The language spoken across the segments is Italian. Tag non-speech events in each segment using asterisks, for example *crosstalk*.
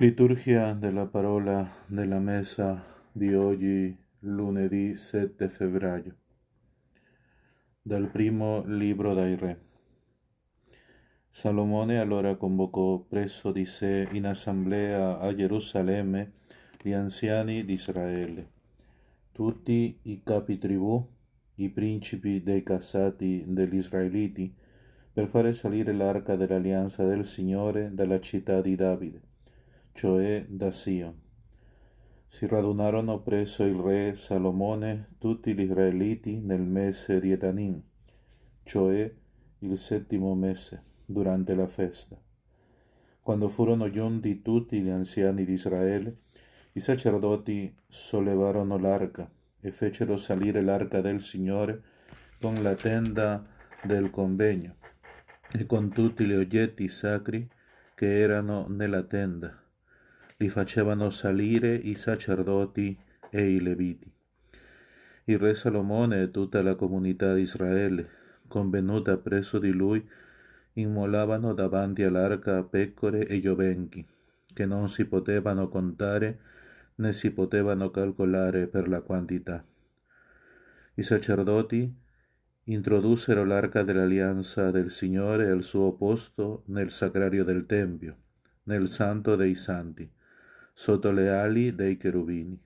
Liturgia della parola della messa di oggi, lunedì 7 febbraio, dal primo libro dai Re. Salomone allora convocò presso di sé in assemblea a Gerusalemme gli anziani di Israele, tutti i capi tribù, i principi dei casati degli israeliti, per fare salire l'arca dell'alleanza del Signore dalla città di Davide cioè da. Si radunarono presso il re Salomone tutti gli israeliti nel mese di Etanim, cioè il settimo mese, durante la festa. Quando furono giunti tutti gli anziani di i sacerdoti sollevarono l'arca e fecero salire l'arca del Signore con la tenda del convegno e con tutti gli oggetti sacri che erano nella tenda li facevano salire i sacerdoti e i leviti. Il re Salomone e tutta la comunità di Israele, convenuta presso di lui, immolavano davanti all'arca pecore e giovenchi, che non si potevano contare né si potevano calcolare per la quantità. I sacerdoti introdussero l'arca dell'alleanza del Signore al suo posto nel sacrario del Tempio, nel Santo dei Santi, sotto le ali dei cherubini.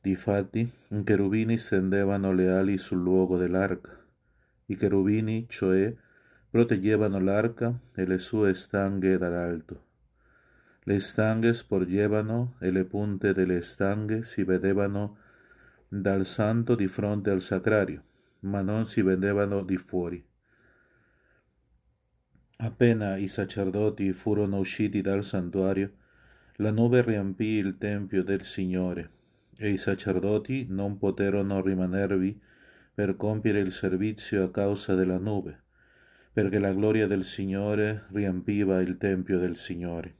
Difatti, i cherubini stendevano le ali sul luogo dell'arca. I cherubini, cioè, proteggevano l'arca e le sue stanghe dall'alto. Le stanghe sporgevano e le punte delle stanghe si vedevano dal santo di fronte al sacrario, ma non si vedevano di fuori. Appena i sacerdoti furono usciti dal santuario, la nube riempì il Tempio del Signore, e i sacerdoti non poterono rimanervi per compiere il servizio a causa della nube, perché la gloria del Signore riempiva il Tempio del Signore.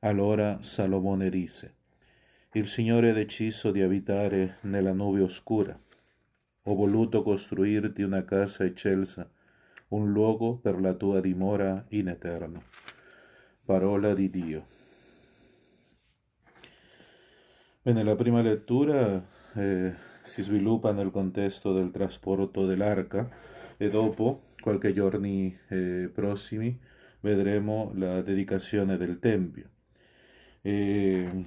Allora Salomone disse, Il Signore ha deciso di abitare nella nube oscura. Ho voluto costruirti una casa eccelsa, un luogo per la tua dimora in eterno. Parola di Dio. Bene, la prima lettura eh, si sviluppa nel contesto del trasporto dell'arca e dopo, qualche giorni eh, prossimi, vedremo la dedicazione del Tempio. E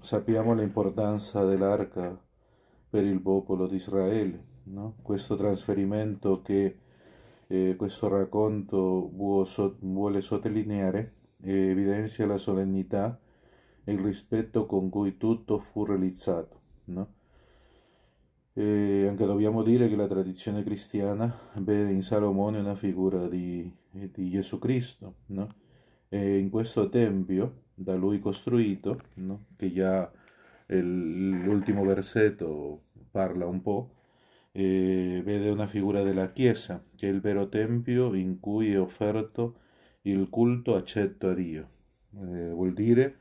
sappiamo l'importanza dell'arca per il popolo di Israele, no? questo trasferimento che eh, questo racconto vuole sottolineare evidenzia la solennità e il rispetto con cui tutto fu realizzato. No? Anche dobbiamo dire che la tradizione cristiana vede in Salomone una figura di, di Gesù Cristo, no? in questo tempio da lui costruito, no? che già l'ultimo versetto parla un po', vede una figura della Chiesa, che è il vero tempio in cui è offerto il culto accetto a Dio. Eh, vuol dire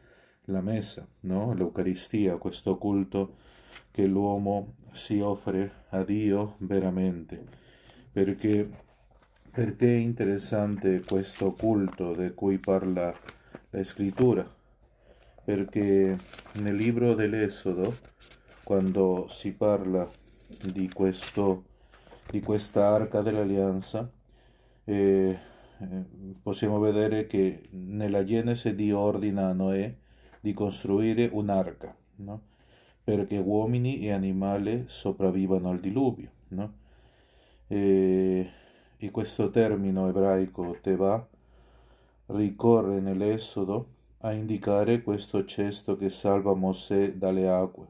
la messa, no? l'Eucaristia, questo culto che l'uomo si offre a Dio veramente. Perché, perché è interessante questo culto di cui parla la scrittura? Perché nel libro dell'Esodo, quando si parla di, questo, di questa arca dell'alleanza, eh, eh possiamo vedere che nella Genesi Dio ordina a Noè di costruire un'arca, no? perché uomini e animali sopravvivano al diluvio. No? E, e questo termine ebraico teva ricorre nell'Esodo a indicare questo cesto che salva Mosè dalle acque.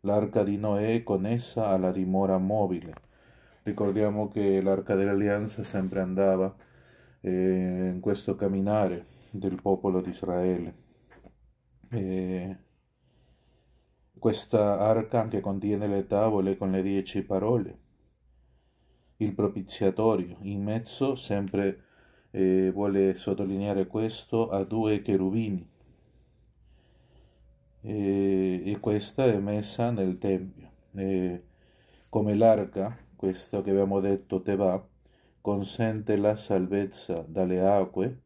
L'arca di Noè è connessa alla dimora mobile. Ricordiamo che l'arca dell'alleanza sempre andava eh, in questo camminare del popolo di Israele. E questa arca anche contiene le tavole con le dieci parole, il propiziatorio, in mezzo sempre eh, vuole sottolineare questo a due cherubini e, e questa è messa nel Tempio. E come l'arca, questo che abbiamo detto Teva, consente la salvezza dalle acque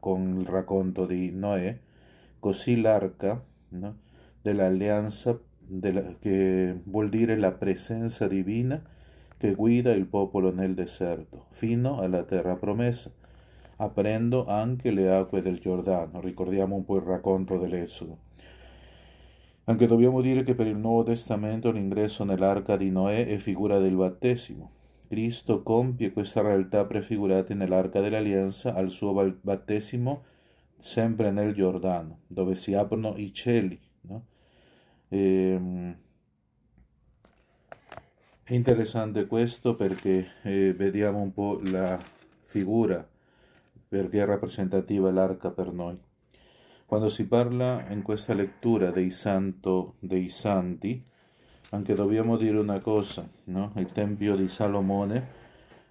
con il racconto di Noè, così l'arca no? dell'alleanza che vuol dire la presenza divina che guida il popolo nel deserto fino alla terra promessa, aprendo anche le acque del Giordano. Ricordiamo un po' il racconto dell'Esodo. Anche dobbiamo dire che per il Nuovo Testamento l'ingresso nell'arca di Noè è figura del battesimo. Cristo compie questa realtà prefigurata nell'arca dell'alleanza al suo battesimo sempre nel Giordano, dove si aprono i cieli. No? E, ehm, è interessante questo perché eh, vediamo un po' la figura, perché è rappresentativa l'arca per noi. Quando si parla in questa lettura dei, santo, dei santi, anche dobbiamo dire una cosa, no? il Tempio di Salomone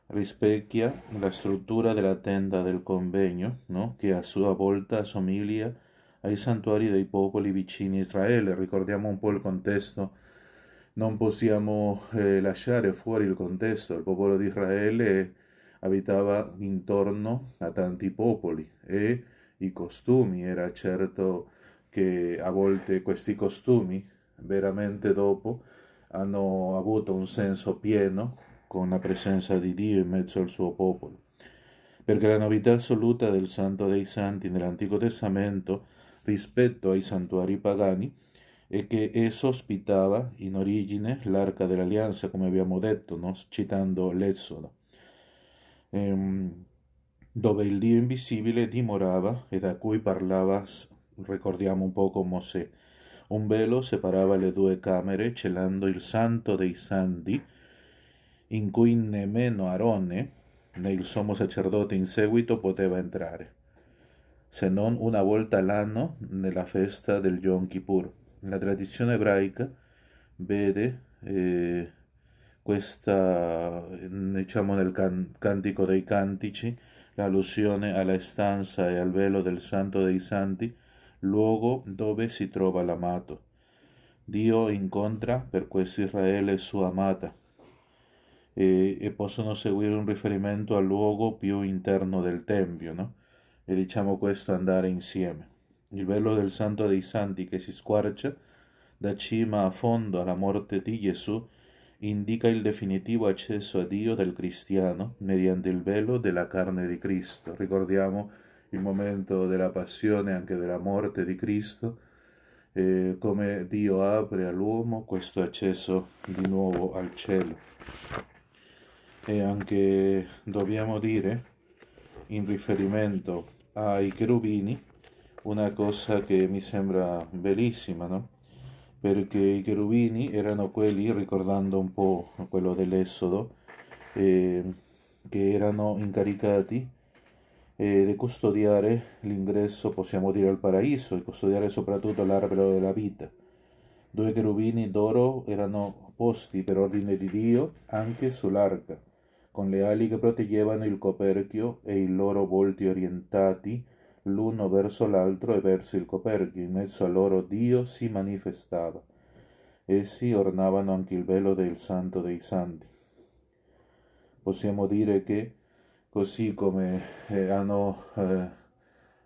rispecchia la struttura della tenda del convegno, no? che a sua volta assomiglia ai santuari dei popoli vicini a Israele. Ricordiamo un po' il contesto, non possiamo eh, lasciare fuori il contesto, il popolo di Israele abitava intorno a tanti popoli e i costumi, era certo che a volte questi costumi veramente dopo hanno avuto un senso pieno con la presenza di Dio in mezzo al suo popolo. Perché la novità assoluta del Santo dei Santi nell'Antico Testamento rispetto ai santuari pagani è che esso ospitava in origine l'arca dell'alleanza, come abbiamo detto, no? citando l'Esodo. Ehm, dove il Dio invisibile dimorava e da cui parlava, ricordiamo un poco Mosè. Un velo separava le due camere, celando il santo dei santi, in cui nemmeno Arone, né il sommo sacerdote in seguito, poteva entrare, se non una volta l'anno nella festa del Yom Kippur. La tradizione ebraica vede eh, questa, diciamo nel can- Cantico dei Cantici, l'allusione alla stanza e al velo del Santo dei Santi, luogo dove si trova l'amato. Dio incontra per questo Israele sua amata e, e, possono seguire un riferimento al luogo più interno del Tempio, no? E diciamo questo andare insieme. Il velo del Santo dei Santi che si squarcia da cima a fondo alla morte di Gesù indica il definitivo accesso a Dio del cristiano mediante il velo della carne di Cristo. Ricordiamo il momento della passione e anche della morte di Cristo, eh, come Dio apre all'uomo questo accesso di nuovo al cielo. E anche dobbiamo dire, in riferimento ai cherubini, una cosa che mi sembra bellissima, no? perché i cherubini erano quelli, ricordando un po' quello dell'Esodo, eh, che erano incaricati eh, di custodiare l'ingresso, possiamo dire, al paradiso, e custodiare soprattutto l'albero della vita. Due cherubini d'oro erano posti per ordine di Dio anche sull'arca, con le ali proteggevano il coperchio e i loro volti orientati l'uno verso l'altro e verso il coperchio, in mezzo a loro Dio si manifestava. Essi ornavano anche il velo del Santo dei Santi. Possiamo dire che così come eh, hanno eh,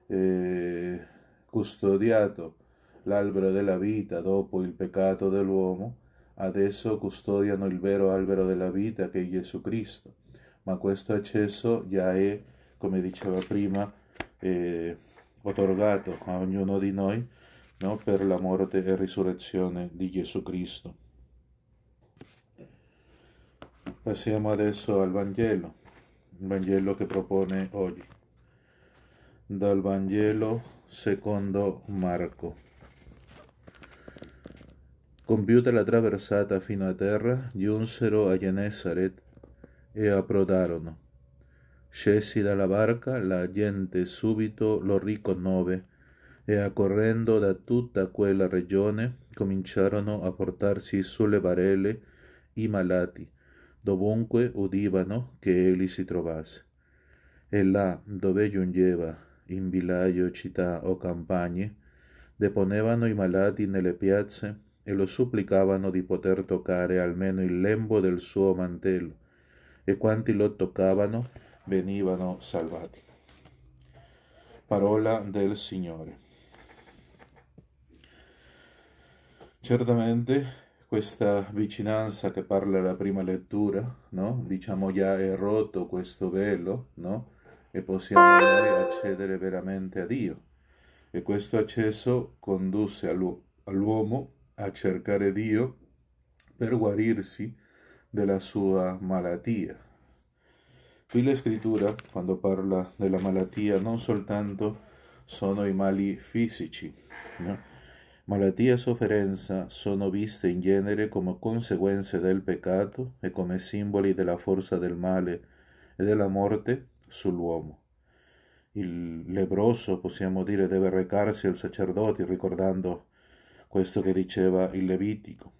eh, custodiato l'albero della vita dopo il peccato dell'uomo, adesso custodiano il vero albero della vita che è Gesù Cristo. Ma questo accesso già è, come diceva prima, eh, otorgato a ognuno di noi no? per la morte e risurrezione di Gesù Cristo. Passiamo adesso al Vangelo, il Vangelo che propone oggi. Dal Vangelo secondo Marco. Compiuta la traversata fino a terra, giunsero a Genesaret e approdarono. Scesi dalla barca, la gente subito lo riconobbe e accorrendo da tutta quella regione cominciarono a portarsi sulle barelle i malati, dovunque udivano che egli si trovasse. E là dove giungeva, in villaggio, città o campagne, deponevano i malati nelle piazze e lo supplicavano di poter toccare almeno il lembo del suo mantello, e quanti lo toccavano venivano salvati. Parola del Signore. Certamente questa vicinanza che parla la prima lettura, no? Diciamo già è rotto questo velo, no? E possiamo accedere veramente a Dio. E questo accesso condusse all'uomo a cercare Dio per guarirsi della sua malattia. Qui la scrittura, quando parla della malattia, non soltanto sono i mali fisici? Malattia e sofferenza sono viste in genere come conseguenze del peccato e come simboli della forza del male e della morte sull'uomo. Il lebroso, possiamo dire, deve recarsi al sacerdote ricordando questo che diceva il Levitico.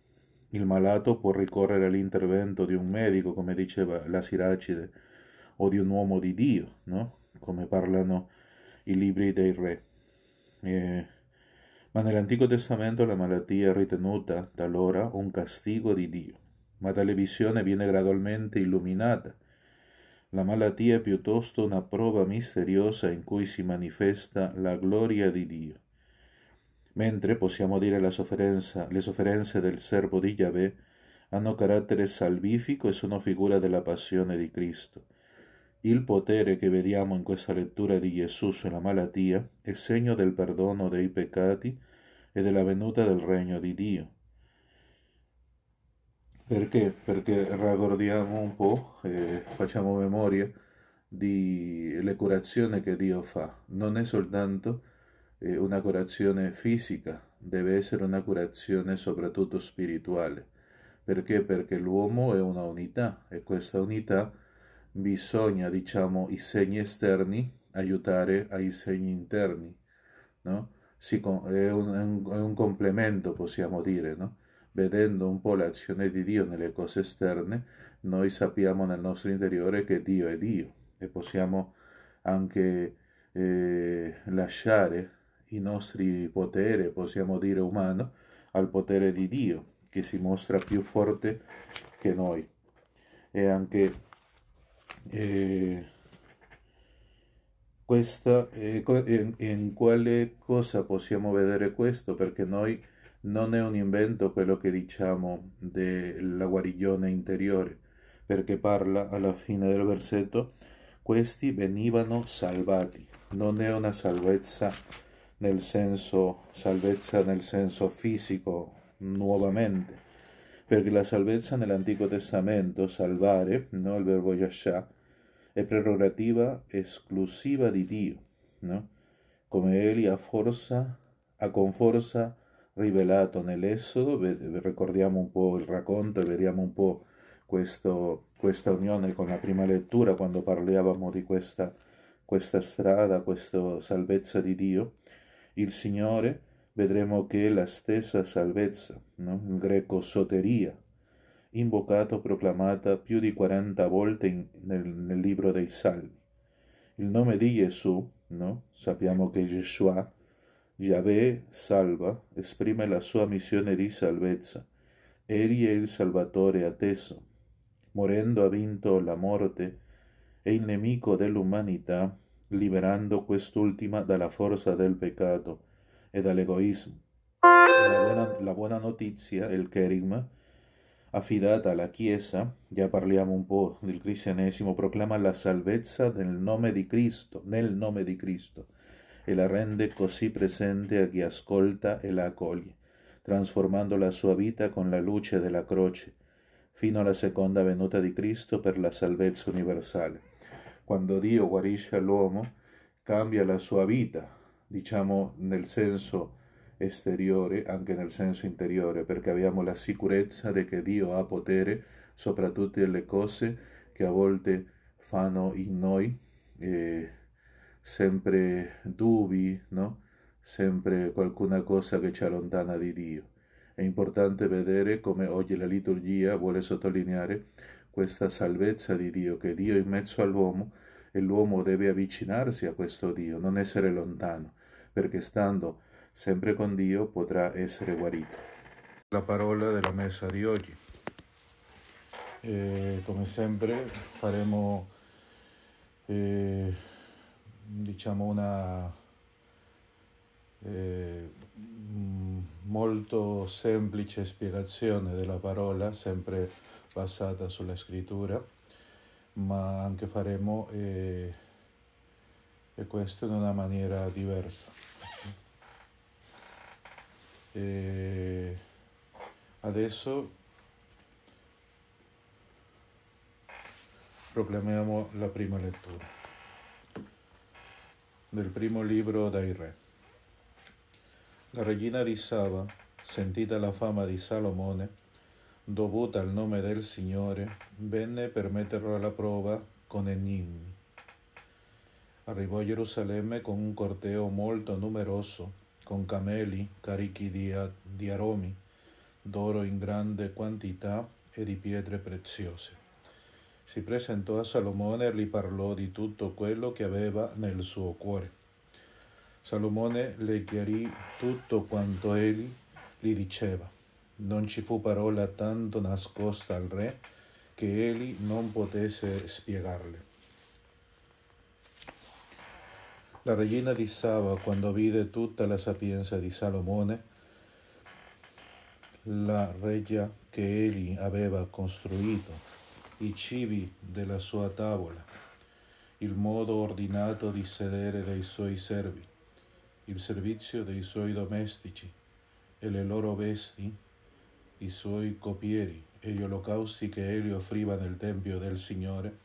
Il malato può ricorrere all'intervento di un medico, come diceva la Siracide, o di un uomo di Dio, no? come parlano i libri dei re. E ma nell'Antico Testamento la malattia è ritenuta talora un castigo di Dio, ma tale visione viene gradualmente illuminata. La malattia è piuttosto una prova misteriosa in cui si manifesta la gloria di Dio. Mentre possiamo dire la sofferenza, le sofferenze del servo di Yahweh hanno carattere salvifico e sono figura della passione di Cristo. Il potere che vediamo in questa lettura di Gesù sulla malattia è segno del perdono dei peccati e della venuta del regno di Dio. Perché? Perché ragguardiamo un po', eh, facciamo memoria delle curazioni che Dio fa. Non è soltanto eh, una curazione fisica, deve essere una curazione soprattutto spirituale. Perché? Perché l'uomo è una unità e questa unità bisogna, diciamo, i segni esterni aiutare ai segni interni, no? Si, è, un, è un complemento, possiamo dire, no? Vedendo un po' l'azione di Dio nelle cose esterne, noi sappiamo nel nostro interiore che Dio è Dio e possiamo anche eh, lasciare i nostri poteri, possiamo dire umano, al potere di Dio, che si mostra più forte che noi. E anche eh, questa, eh, in, in, quale cosa possiamo vedere questo? Perché noi non è un invento quello che diciamo della guarigione interiore, perché parla alla fine del versetto, questi venivano salvati, non è una salvezza nel senso, salvezza nel senso fisico nuovamente, perché la salvezza nell'Antico Testamento, salvare, no? il verbo yasha, è prerogativa esclusiva di Dio, no? come Egli ha, forza, ha con forza rivelato nell'Esodo, ricordiamo un po' il racconto e vediamo un po' questo, questa unione con la prima lettura quando parlavamo di questa, questa strada, questa salvezza di Dio, il Signore vedremo che è la stessa salvezza, no? in greco soteria, invocato, proclamata più di 40 volte in, nel, nel, libro dei Salmi. Il nome di Gesù, no? sappiamo che Yeshua, Yahweh salva, esprime la sua missione di salvezza. Egli è il Salvatore atteso. Morendo ha vinto la morte e il nemico dell'umanità, liberando quest'ultima dalla forza del peccato e dall'egoismo. La buona, la buona notizia, il kerigma, affidata alla Chiesa, già parliamo un po' del cristianesimo, proclama la salvezza nel nome di Cristo, nel nome di Cristo, e la rende così presente a chi ascolta e la accoglie, trasformando la sua vita con la luce della croce, fino alla seconda venuta di Cristo per la salvezza universale. Quando Dio guarisce l'uomo, cambia la sua vita, diciamo nel senso esteriore, anche nel senso interiore, perché abbiamo la sicurezza di che Dio ha potere sopra tutte le cose che a volte fanno in noi eh, sempre dubbi, no? sempre qualcuna cosa che ci allontana di Dio. È importante vedere come oggi la liturgia vuole sottolineare questa salvezza di Dio, che Dio è in mezzo all'uomo e l'uomo deve avvicinarsi a questo Dio, non essere lontano perché stando sempre con Dio potrà essere guarito. La parola della messa di oggi. E come sempre faremo eh, diciamo una eh, molto semplice spiegazione della parola, sempre basata sulla scrittura, ma anche faremo e questo in una maniera diversa. E adesso proclamiamo la prima lettura del primo libro dai re. La regina di Saba, sentita la fama di Salomone, dovuta al nome del Signore, venne per metterlo alla prova con enigmi. Arrivò a Gerusalemme con un corteo molto numeroso, con cameli carichi di, di aromi, d'oro in grande quantità e di pietre preziose. Si presentò a Salomone e gli parlò di tutto quello che aveva nel suo cuore. Salomone le chiarì tutto quanto egli gli diceva. Non ci fu parola tanto nascosta al re che egli non potesse spiegarle. La regina di Saba, quando vide tutta la sapienza di Salomone, la reggia che egli aveva costruito, i cibi della sua tavola, il modo ordinato di sedere dei suoi servi, il servizio dei suoi domestici e le loro vesti, i suoi copieri e gli olocausti che egli offriva nel Tempio del Signore,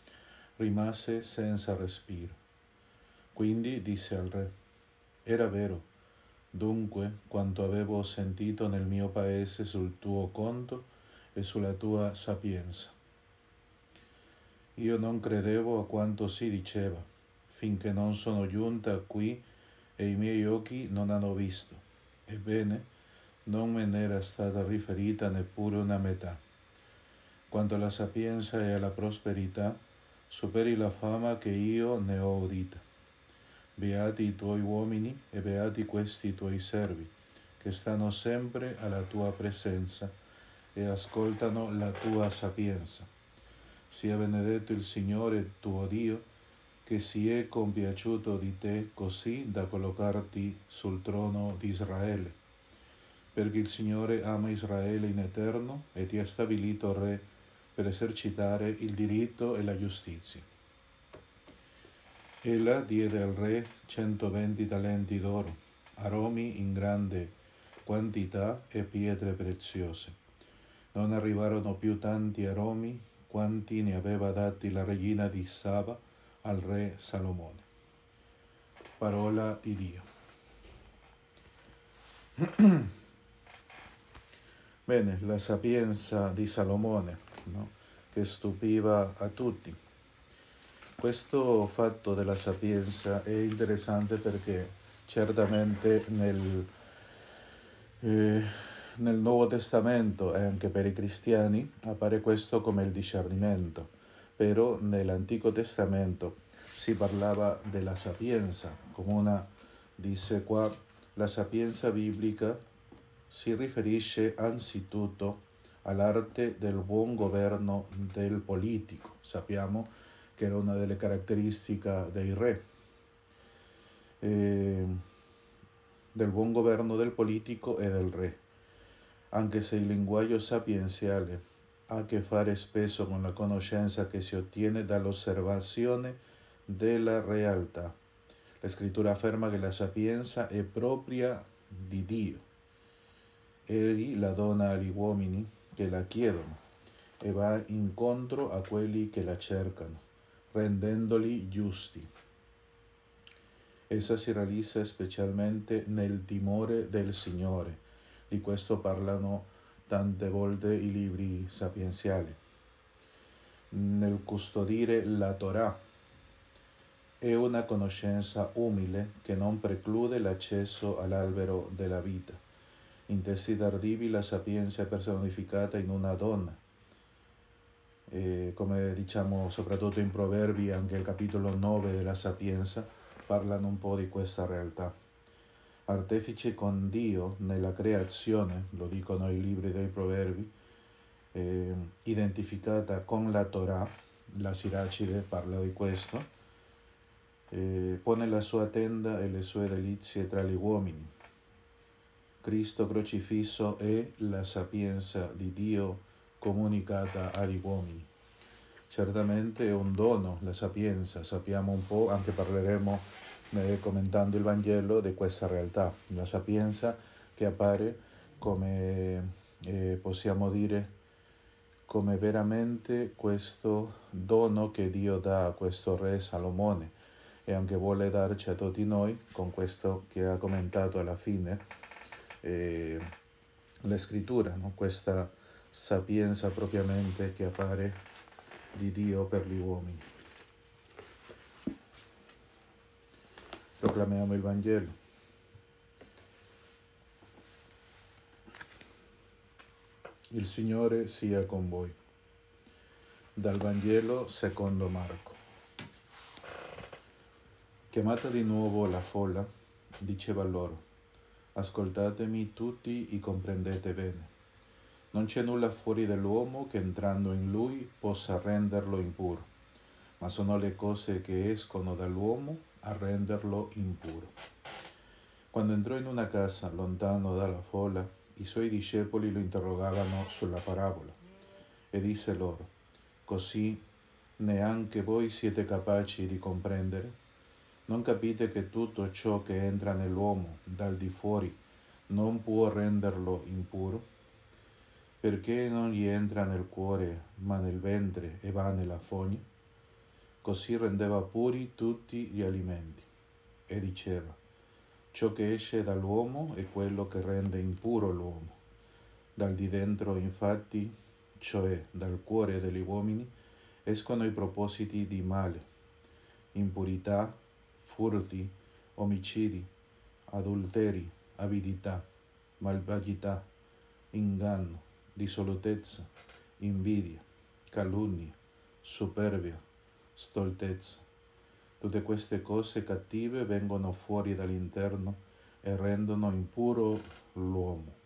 rimase senza respiro. Quindi disse al re, era vero, dunque, quanto avevo sentito nel mio paese sul tuo conto e sulla tua sapienza. Io non credevo a quanto si diceva, finché non sono giunta qui e i miei occhi non hanno visto. Ebbene, non me n'era stata riferita neppure una metà. Quanto alla sapienza e alla prosperità, superi la fama che io ne ho udita. Beati i tuoi uomini e beati questi tuoi servi, che stanno sempre alla tua presenza e ascoltano la tua sapienza. Sia benedetto il Signore tuo Dio, che si è compiaciuto di te così da collocarti sul trono di Israele, perché il Signore ama Israele in eterno e ti ha stabilito re per esercitare il diritto e la giustizia. Ella diede al re centoventi talenti d'oro, aromi in grande quantità e pietre preziose. Non arrivarono più tanti aromi quanti ne aveva dati la regina di Saba al re Salomone. Parola di Dio. *clears throat* Bene, la sapienza di Salomone, no? che stupiva a tutti. Questo fatto della sapienza è interessante perché certamente nel, eh, nel Nuovo Testamento e anche per i cristiani appare questo come il discernimento, però nell'Antico Testamento si parlava della sapienza, come una dice qua, la sapienza biblica si riferisce anzitutto all'arte del buon governo del politico. Sappiamo che era una delle caratteristiche dei re, eh, del buon governo del politico e del re, anche se il linguaggio sapienziale ha a che fare spesso con la conoscenza che si ottiene dall'osservazione della realtà. La scrittura afferma che la sapienza è propria di Dio Egli la dona agli uomini che la chiedono e va incontro a quelli che la cercano, rendendoli giusti. Essa si realizza specialmente nel timore del Signore. Di questo parlano tante volte i libri sapienziali. Nel custodire la Torah è una conoscenza umile che non preclude l'accesso all'albero della vita in testi tardivi la sapienza personificata in una donna. E come diciamo soprattutto in Proverbi, anche il capitolo 9 della sapienza parlano un po' di questa realtà. Artefice con Dio nella creazione, lo dicono i libri dei Proverbi, eh, identificata con la Torah, la Siracide parla di questo, eh, pone la sua tenda e le sue delizie tra gli uomini Cristo crocifisso è la sapienza di Dio comunicata agli uomini. Certamente è un dono la sapienza, sappiamo un po', anche parleremo eh, commentando il Vangelo di questa realtà, la sapienza che appare come eh, possiamo dire come veramente questo dono che Dio dà a questo re Salomone. E anche vuole darci a tutti noi con questo che ha commentato alla fine eh, la scrittura, no? questa sapienza propriamente che appare di Dio per gli uomini. Proclamiamo il Vangelo. Il Signore sia con voi. Dal Vangelo secondo Marco. Chiamata di nuovo la folla, diceva loro, Ascoltatemi tutti e comprendete bene. Non c'è nulla fuori dell'uomo che entrando in lui possa renderlo impuro, ma sono le cose che escono dall'uomo a renderlo impuro. Quando entrò in una casa lontano dalla folla, i suoi discepoli lo interrogavano sulla parabola e disse loro, così neanche voi siete capaci di comprendere? Non capite che tutto ciò che entra nell'uomo dal di fuori non può renderlo impuro? Perché non gli entra nel cuore, ma nel ventre e va nella fogna? Così rendeva puri tutti gli alimenti. E diceva, ciò che esce dall'uomo è quello che rende impuro l'uomo. Dal di dentro, infatti, cioè dal cuore degli uomini, escono i propositi di male, impurità, furti, omicidi, adulteri, avidità, malvagità, inganno, dissolutezza, invidia, calunnia, superbia, stoltezza. Tutte queste cose cattive vengono fuori dall'interno e rendono impuro l'uomo.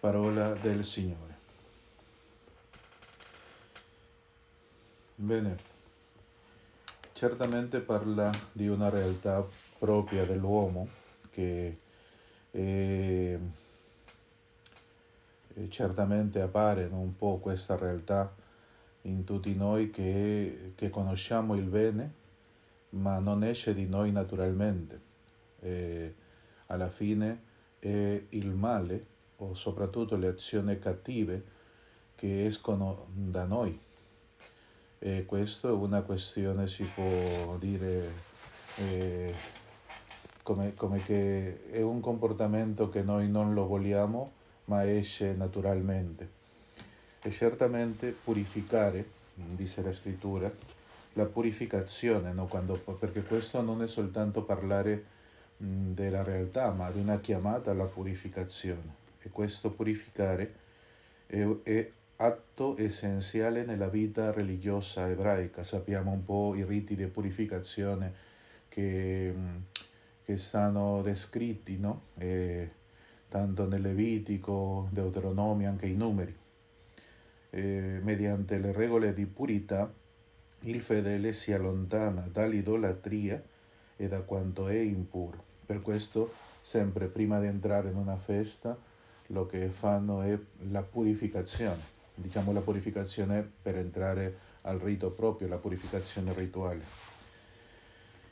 Parola del Signore. Bene, certamente parla di una realtà propria dell'uomo che è, certamente appare un po' questa realtà in tutti noi che, che conosciamo il bene, ma non esce di noi naturalmente. E alla fine è il male o soprattutto le azioni cattive che escono da noi e questo è una questione, si può dire, eh, come, come che è un comportamento che noi non lo vogliamo, ma esce naturalmente. E certamente purificare, dice la scrittura, la purificazione, no? Quando, perché questo non è soltanto parlare mh, della realtà, ma di una chiamata alla purificazione. E questo purificare è, è atto essenziale nella vita religiosa ebraica. Sappiamo un po' i riti di purificazione che, mm, che stanno descritti, no? eh, tanto nel Levitico, Deuteronomio, anche i numeri. Eh, mediante le regole di purità il fedele si allontana dall'idolatria e da quanto è impuro. Per questo, sempre prima di entrare in una festa, lo che fanno è la purificazione diciamo la purificazione per entrare al rito proprio, la purificazione rituale.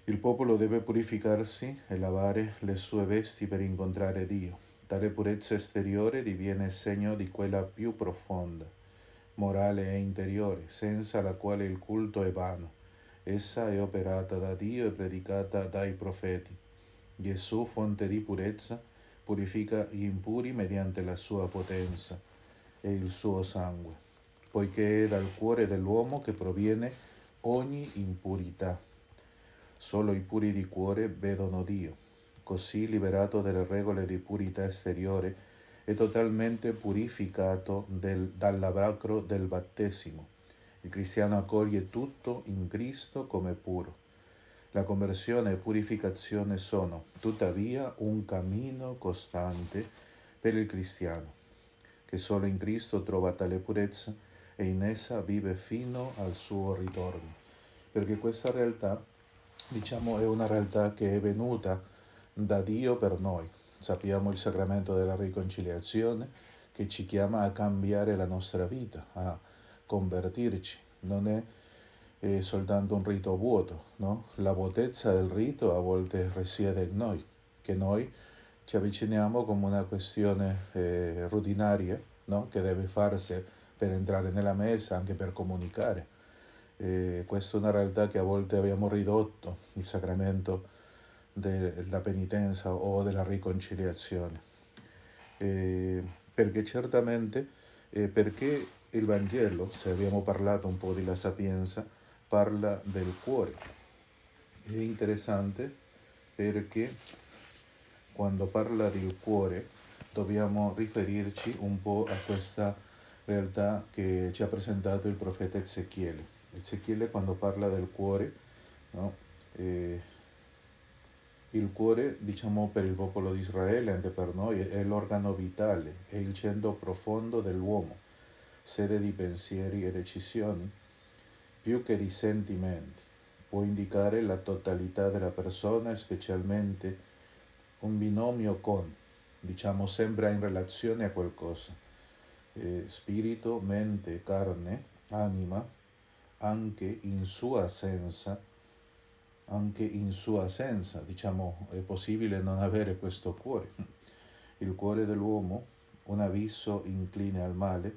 Il popolo deve purificarsi e lavare le sue vesti per incontrare Dio. Tale purezza esteriore diviene segno di quella più profonda, morale e interiore, senza la quale il culto è vano. Essa è operata da Dio e predicata dai profeti. Gesù, fonte di purezza, purifica gli impuri mediante la sua potenza e il suo sangue, poiché è dal cuore dell'uomo che proviene ogni impurità. Solo i puri di cuore vedono Dio. Così, liberato dalle regole di purità esteriore, è totalmente purificato del, dall'abacro del battesimo. Il cristiano accoglie tutto in Cristo come puro. La conversione e purificazione sono, tuttavia, un cammino costante per il cristiano che solo in Cristo trova tale purezza e in essa vive fino al suo ritorno. Perché questa realtà, diciamo, è una realtà che è venuta da Dio per noi. sappiamo il sacramento della riconciliazione che ci chiama a cambiare la nostra vita, a convertirci. Non è eh, soltanto un rito vuoto, no? La vuotezza del rito a volte risiede in noi, che noi ci avviciniamo come una questione eh, rutinaria, no? Che deve farsi per entrare nella messa, anche per comunicare. Eh, questa è una realtà che a volte abbiamo ridotto, il sacramento della penitenza o della riconciliazione. Eh, perché certamente, eh, perché il Vangelo, se abbiamo parlato un po' della sapienza, parla del cuore. È interessante perché quando parla del cuore dobbiamo riferirci un po' a questa realtà che ci ha presentato il profeta Ezechiele. Ezechiele quando parla del cuore, no? eh, il cuore, diciamo per il popolo di Israele, anche per noi, è l'organo vitale, è il centro profondo dell'uomo, sede di pensieri e decisioni, più che di sentimenti. Può indicare la totalità della persona, specialmente un binomio con, diciamo sempre in relazione a qualcosa. Eh, spirito, mente, carne, anima, anche in sua assenza, anche in sua assenza, diciamo, è possibile non avere questo cuore. *laughs* Il cuore dell'uomo, un avviso incline al male,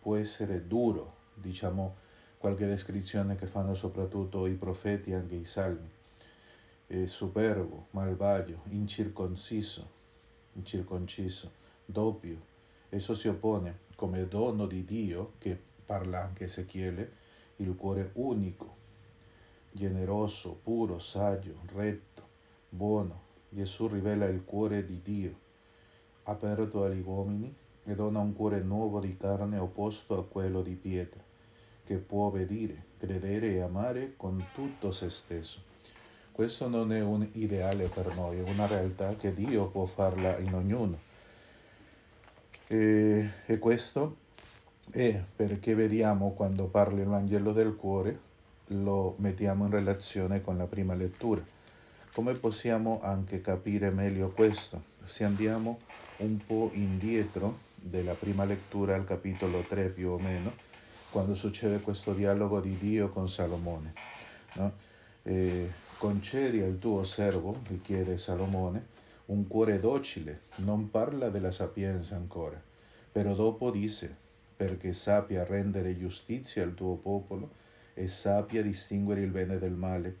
può essere duro, diciamo, qualche descrizione che fanno soprattutto i profeti, anche i salmi. È superbo, malvagio, incirconciso, incirconciso, doppio. Esso si oppone come dono di Dio, che parla anche Ezechiele, il cuore unico, generoso, puro, saggio, retto, buono. Gesù rivela il cuore di Dio, aperto agli uomini e dona un cuore nuovo di carne opposto a quello di pietra, che può obbedire, credere e amare con tutto se stesso. Questo non è un ideale per noi, è una realtà che Dio può farla in ognuno. E, e questo è perché vediamo quando parla il Vangelo del cuore, lo mettiamo in relazione con la prima lettura. Come possiamo anche capire meglio questo? Se andiamo un po' indietro della prima lettura al capitolo 3 più o meno, quando succede questo dialogo di Dio con Salomone. No? Eh, concedi al tuo servo, richiede Salomone, un cuore docile, non parla della sapienza ancora, però dopo dice, perché sappia rendere giustizia al tuo popolo e sappia distinguere il bene dal male.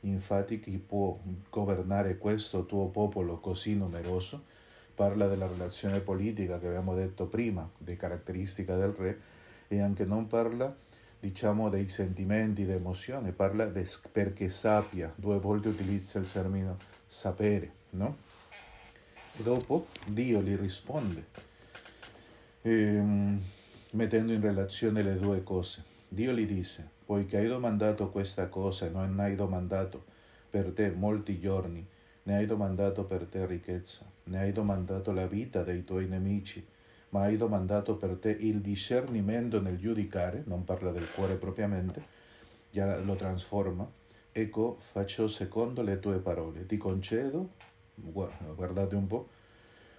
Infatti chi può governare questo tuo popolo così numeroso parla della relazione politica che abbiamo detto prima, di caratteristica del re, e anche non parla, diciamo, dei sentimenti, di emozioni, parla de, perché sappia, due volte utilizza il termine sapere, no? E dopo Dio gli risponde, ehm, mettendo in relazione le due cose. Dio gli disse, poiché hai domandato questa cosa e non hai domandato per te molti giorni, ne hai domandato per te ricchezza, ne hai domandato la vita dei tuoi nemici, ma hai domandato per te il discernimento nel giudicare, non parla del cuore propriamente, già lo trasforma, ecco faccio secondo le tue parole, ti concedo, guardate un po',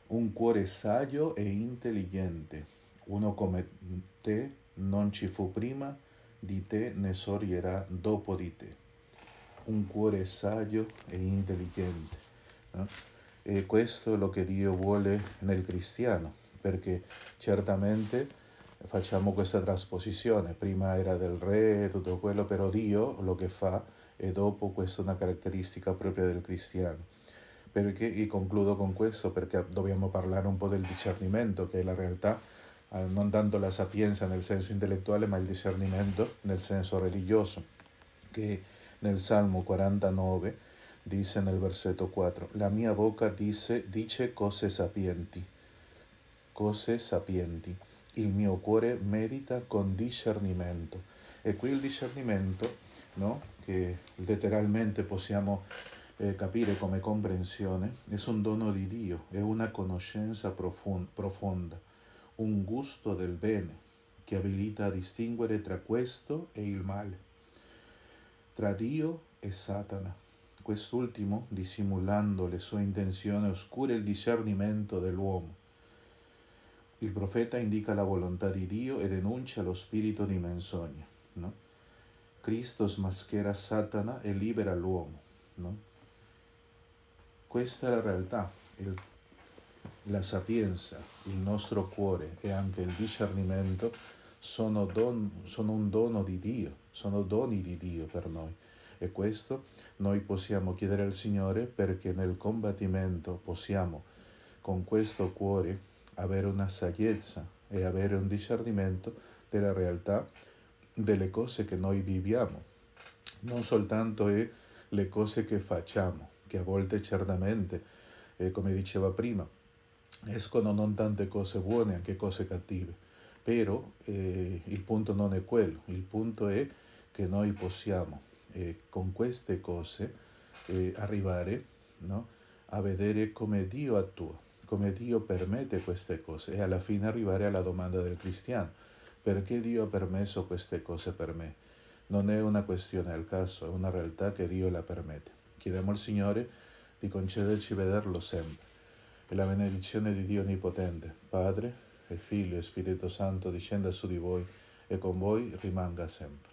un cuore saggio e intelligente, uno come te non ci fu prima, di te ne sorgerà dopo di te. Un cuore saggio e intelligente. No? E questo è lo che Dio vuole nel cristiano, perché certamente facciamo questa trasposizione, prima era del re e tutto quello, però Dio lo che fa e dopo questa è una caratteristica propria del cristiano. Perché, e concludo con questo, perché dobbiamo parlare un po' del discernimento, che è la realtà non tanto la sapienza nel senso intellettuale, ma il discernimento nel senso religioso, che nel Salmo 49 dice nel versetto 4, la mia bocca dice, dice cose sapienti, cose sapienti, il mio cuore medita con discernimento. E qui il discernimento, no? che letteralmente possiamo eh, capire come comprensione, è un dono di Dio, è una conoscenza profonda un gusto del bene che abilita a distinguere tra questo e il male, tra Dio e Satana. quest'ultimo, dissimulando le sue intenzioni, oscura il discernimento dell'uomo. Il profeta indica la volontà di Dio e denuncia lo spirito di menzogna. No? Cristo smaschera Satana e libera l'uomo. No? Questa è la realtà. Il, la sapienza, il nostro cuore e anche il discernimento sono, don, sono un dono di Dio, sono doni di Dio per noi. E questo noi possiamo chiedere al Signore perché nel combattimento possiamo con questo cuore avere una saggezza e avere un discernimento della realtà delle cose che noi viviamo, non soltanto le cose che facciamo, che a volte certamente, eh, come diceva prima, escono non tante cose buone, anche cose cattive, però eh, il punto non è quello, il punto è che noi possiamo eh, con queste cose eh, arrivare no, a vedere come Dio attua, come Dio permette queste cose e alla fine arrivare alla domanda del cristiano, perché Dio ha permesso queste cose per me? Non è una questione al caso, è una realtà che Dio la permette. Chiediamo al Signore di concederci vederlo sempre. E la benedizione di Dio Onnipotente, Padre e Figlio e Spirito Santo discenda su di voi e con voi rimanga sempre.